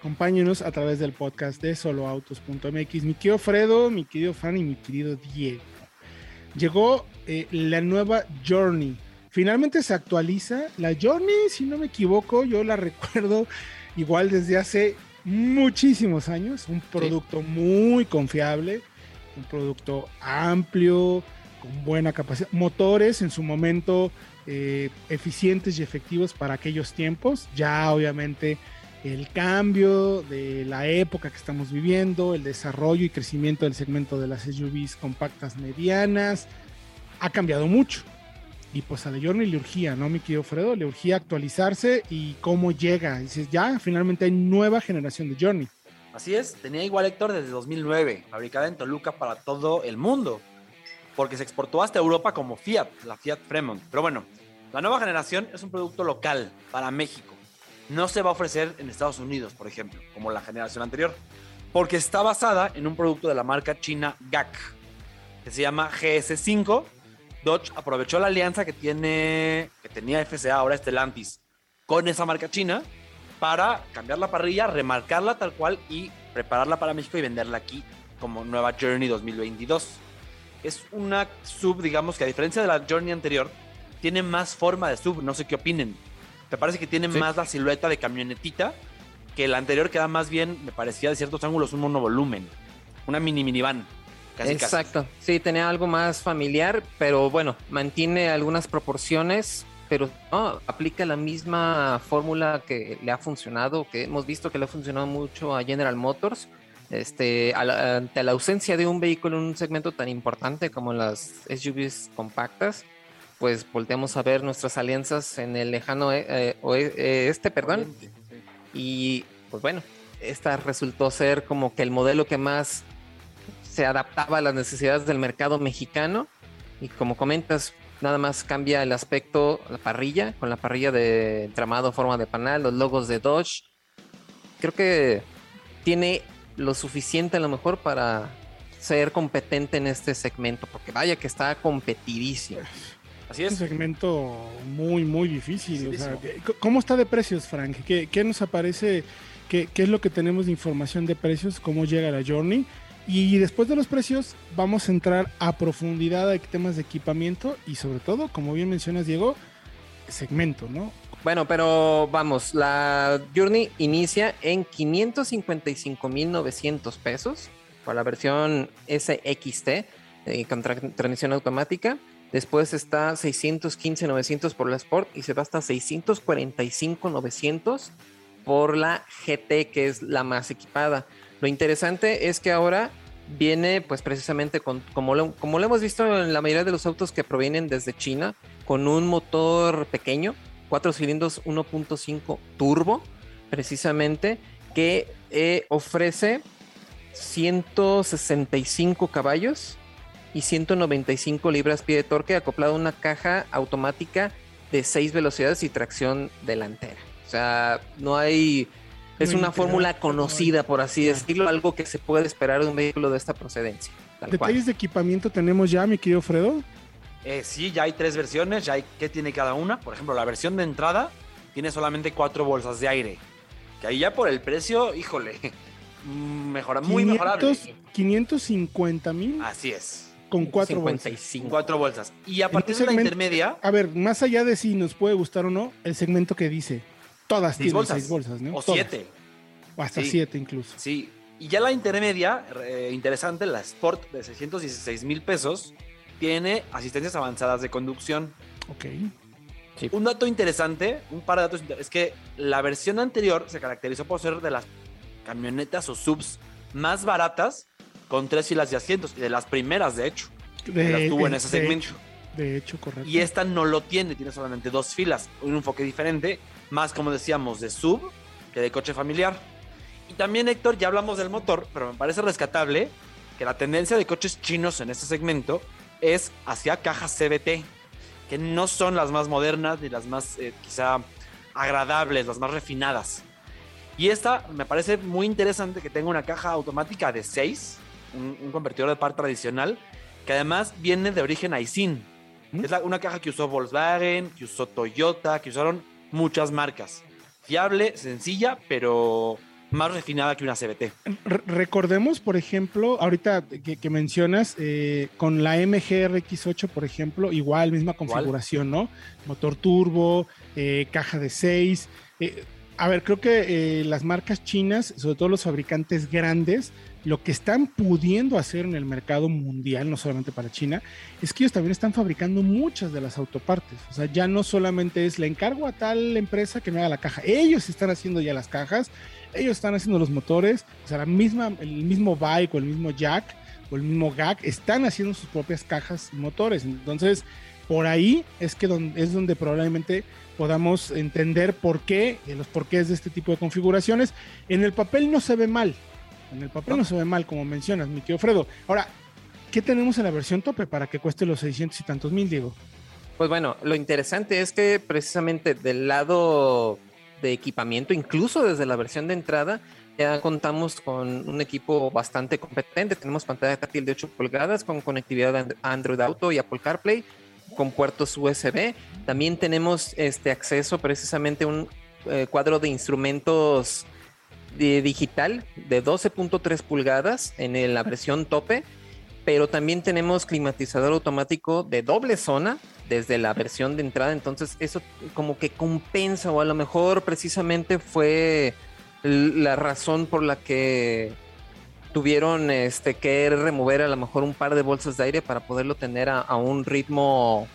acompáñenos a través del podcast de soloautos.mx. Mi querido Fredo, mi querido Fan y mi querido Diego. Llegó eh, la nueva Journey. Finalmente se actualiza. La Journey, si no me equivoco, yo la recuerdo igual desde hace muchísimos años. Un producto muy confiable, un producto amplio, con buena capacidad. Motores en su momento eh, eficientes y efectivos para aquellos tiempos. Ya obviamente el cambio de la época que estamos viviendo, el desarrollo y crecimiento del segmento de las SUVs compactas medianas, ha cambiado mucho. Y pues a la Journey le urgía, ¿no, mi querido Fredo? Le urgía actualizarse y cómo llega. Dices, ya, finalmente hay nueva generación de Journey. Así es, tenía igual Héctor desde 2009, fabricada en Toluca para todo el mundo, porque se exportó hasta Europa como Fiat, la Fiat Fremont. Pero bueno, la nueva generación es un producto local para México. No se va a ofrecer en Estados Unidos, por ejemplo, como la generación anterior, porque está basada en un producto de la marca china GAC, que se llama GS5 Dodge aprovechó la alianza que tiene, que tenía FCA, ahora Stellantis, con esa marca china para cambiar la parrilla, remarcarla tal cual y prepararla para México y venderla aquí como nueva Journey 2022. Es una sub, digamos que a diferencia de la Journey anterior, tiene más forma de sub, no sé qué opinen. Me parece que tiene más la silueta de camionetita que la anterior que era más bien, me parecía de ciertos ángulos un monovolumen, una mini minivan. Exacto, sí, tenía algo más familiar, pero bueno, mantiene algunas proporciones, pero no, aplica la misma fórmula que le ha funcionado, que hemos visto que le ha funcionado mucho a General Motors. Este, ante la ausencia de un vehículo en un segmento tan importante como las SUVs compactas, pues volteamos a ver nuestras alianzas en el lejano eh, eh, este, perdón. Y pues bueno, esta resultó ser como que el modelo que más se adaptaba a las necesidades del mercado mexicano y como comentas, nada más cambia el aspecto, la parrilla, con la parrilla de entramado, forma de panal, los logos de Dodge. Creo que tiene lo suficiente a lo mejor para ser competente en este segmento, porque vaya que está competidísimo. Así es. Un segmento muy, muy difícil. ¿Cómo está de precios, Frank? ¿Qué, qué nos aparece? ¿Qué, ¿Qué, es lo que tenemos de información de precios? ¿Cómo llega la Journey? Y después de los precios, vamos a entrar a profundidad a temas de equipamiento y sobre todo, como bien mencionas, Diego, segmento, ¿no? Bueno, pero vamos, la Journey inicia en 555.900 pesos para la versión SXT eh, con transmisión automática. Después está 615.900 por la Sport y se va hasta 645.900 por la GT, que es la más equipada. Lo interesante es que ahora viene pues precisamente con, como lo, como lo hemos visto en la mayoría de los autos que provienen desde China, con un motor pequeño, 4 cilindros 1.5 turbo, precisamente, que eh, ofrece 165 caballos y 195 libras-pie de torque acoplado a una caja automática de 6 velocidades y tracción delantera. O sea, no hay es una fórmula conocida, por así decirlo, algo que se puede esperar de un vehículo de esta procedencia. ¿Detalles de equipamiento tenemos ya, mi querido Fredo? Eh, sí, ya hay tres versiones, ya hay qué tiene cada una. Por ejemplo, la versión de entrada tiene solamente cuatro bolsas de aire. Que ahí ya por el precio, híjole, mejora, muy mejorable. 550 mil. Así es. Con cuatro 55. bolsas. Cuatro bolsas. Y a partir de la intermedia. A ver, más allá de si nos puede gustar o no, el segmento que dice Todas tienen bolsas. seis bolsas, ¿no? O siete. O hasta siete incluso. Sí. Y ya la intermedia, eh, interesante, la Sport de 616 mil pesos, tiene asistencias avanzadas de conducción. Ok. Un dato interesante, un par de datos es que la versión anterior se caracterizó por ser de las camionetas o subs más baratas con tres filas de asientos de las primeras, de hecho. De, las tuvo en ese segmento. de hecho, correcto. Y esta no lo tiene, tiene solamente dos filas, un enfoque diferente más como decíamos de sub que de coche familiar. Y también Héctor, ya hablamos del motor, pero me parece rescatable que la tendencia de coches chinos en este segmento es hacia cajas CBT, que no son las más modernas ni las más eh, quizá agradables, las más refinadas. Y esta me parece muy interesante que tenga una caja automática de 6, un, convertidor de par tradicional, que además viene de origen Aisin. ¿Mm? Es una caja que usó Volkswagen, que usó Toyota, que usaron muchas marcas. Fiable, sencilla, pero más refinada que una CBT. recordemos, por ejemplo, ahorita que, mencionas, eh, con la MGRX8, por ejemplo, igual, misma configuración, ¿no? Motor turbo, eh, caja de 6. Eh, a ver, creo que las marcas chinas, sobre todo los fabricantes grandes, lo que están pudiendo hacer en el mercado mundial, no solamente para China, es que ellos también están fabricando muchas de las autopartes. O sea, ya no solamente es le encargo a tal empresa que me haga la caja, ellos están haciendo ya las cajas ellos están haciendo los motores, o sea, la misma, el mismo bike o el mismo jack o el mismo gag están haciendo sus propias cajas y motores. Entonces, por ahí es que es donde probablemente podamos entender por qué, eh, los porqués de este tipo de configuraciones. En el papel no se ve mal, en el papel no, se ve mal, como mencionas, mi tío Fredo. Ahora, ¿qué tenemos en la versión tope para que cueste los 600 y tantos mil, Diego? Pues bueno, lo interesante es que precisamente del lado de equipamiento, incluso desde la versión de entrada, ya contamos con un equipo bastante competente. Tenemos pantalla táctil de 8 pulgadas con conectividad Android Auto y Apple CarPlay con puertos USB. También tenemos este acceso precisamente a un eh, cuadro de instrumentos de digital de 12.3 pulgadas en la versión tope, pero también tenemos climatizador automático de doble zona desde la versión de entrada, entonces eso como que compensa o a lo mejor precisamente fue la razón por la que tuvieron este que remover a lo mejor un par de bolsas de aire para poderlo tener a, un ritmo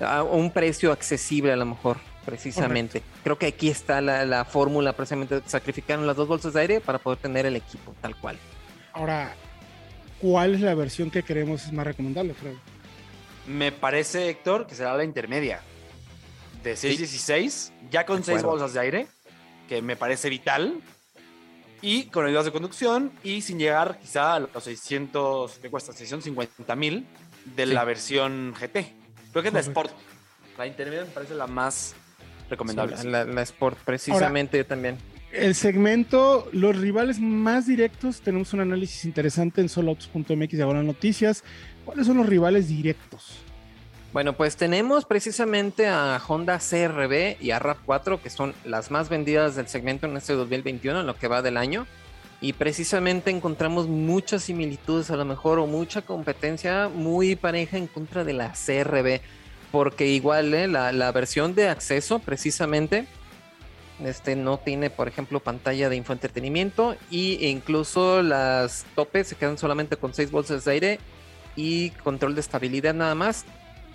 a un precio accesible a lo mejor precisamente. Creo que aquí está la, la fórmula precisamente sacrificaron las dos bolsas de aire para poder tener el equipo tal cual. Ahora, ¿cuál es la versión que queremos es más recomendable, Fred? Me parece, Héctor, que será la intermedia. De 616, ya con 6 bolsas de aire, que me parece vital. Y con ayudas de conducción y sin llegar quizá a los 600, que cuesta 650 mil de la versión GT. Creo que es la Sport. La intermedia me parece la más recomendable. la, Sport, precisamente también. El segmento, los rivales más directos, tenemos un análisis interesante en soloautos.mx de ahora noticias. ¿Cuáles son los rivales directos? Bueno, pues tenemos precisamente a Honda CRB y a RAV4, que son las más vendidas del segmento en este 2021, en lo que va del año. Y precisamente encontramos muchas similitudes, a lo mejor, o mucha competencia muy pareja en contra de la CRB. Porque igual ¿eh? la, la versión de acceso, precisamente, este no tiene, por ejemplo, pantalla de infoentretenimiento y incluso las topes se quedan solamente con 6 bolsas de aire y control de estabilidad nada más.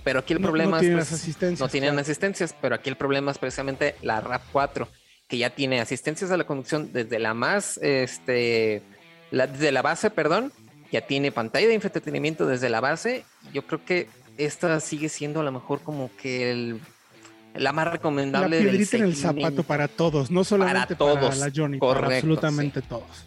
Pero aquí el problema no, tienen asistencias. No tienen asistencias, pero aquí el problema es precisamente la RAP4, que ya tiene asistencias a la conducción desde la más, este, la, desde la base, perdón, ya tiene pantalla de infoentretenimiento desde la base. Yo creo que esta sigue siendo a lo mejor como que el la más recomendable. La piedrita en el zapato para todos, no solamente para, la Johnny, para absolutamente todos.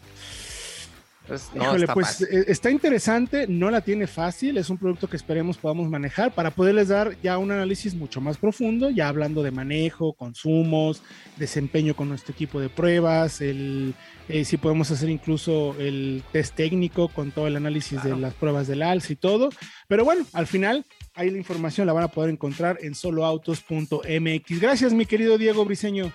Pues, está pues eh, está interesante, no la tiene fácil, es un producto que esperemos podamos manejar para poderles dar ya un análisis mucho más profundo, ya hablando de manejo, consumos, desempeño con nuestro equipo de pruebas, el, eh, si podemos hacer incluso el test técnico con todo el análisis de las pruebas del alza y todo. Pero bueno, al final Ahí la información la van a poder encontrar en soloautos.mx. Gracias, mi querido Diego Briseño.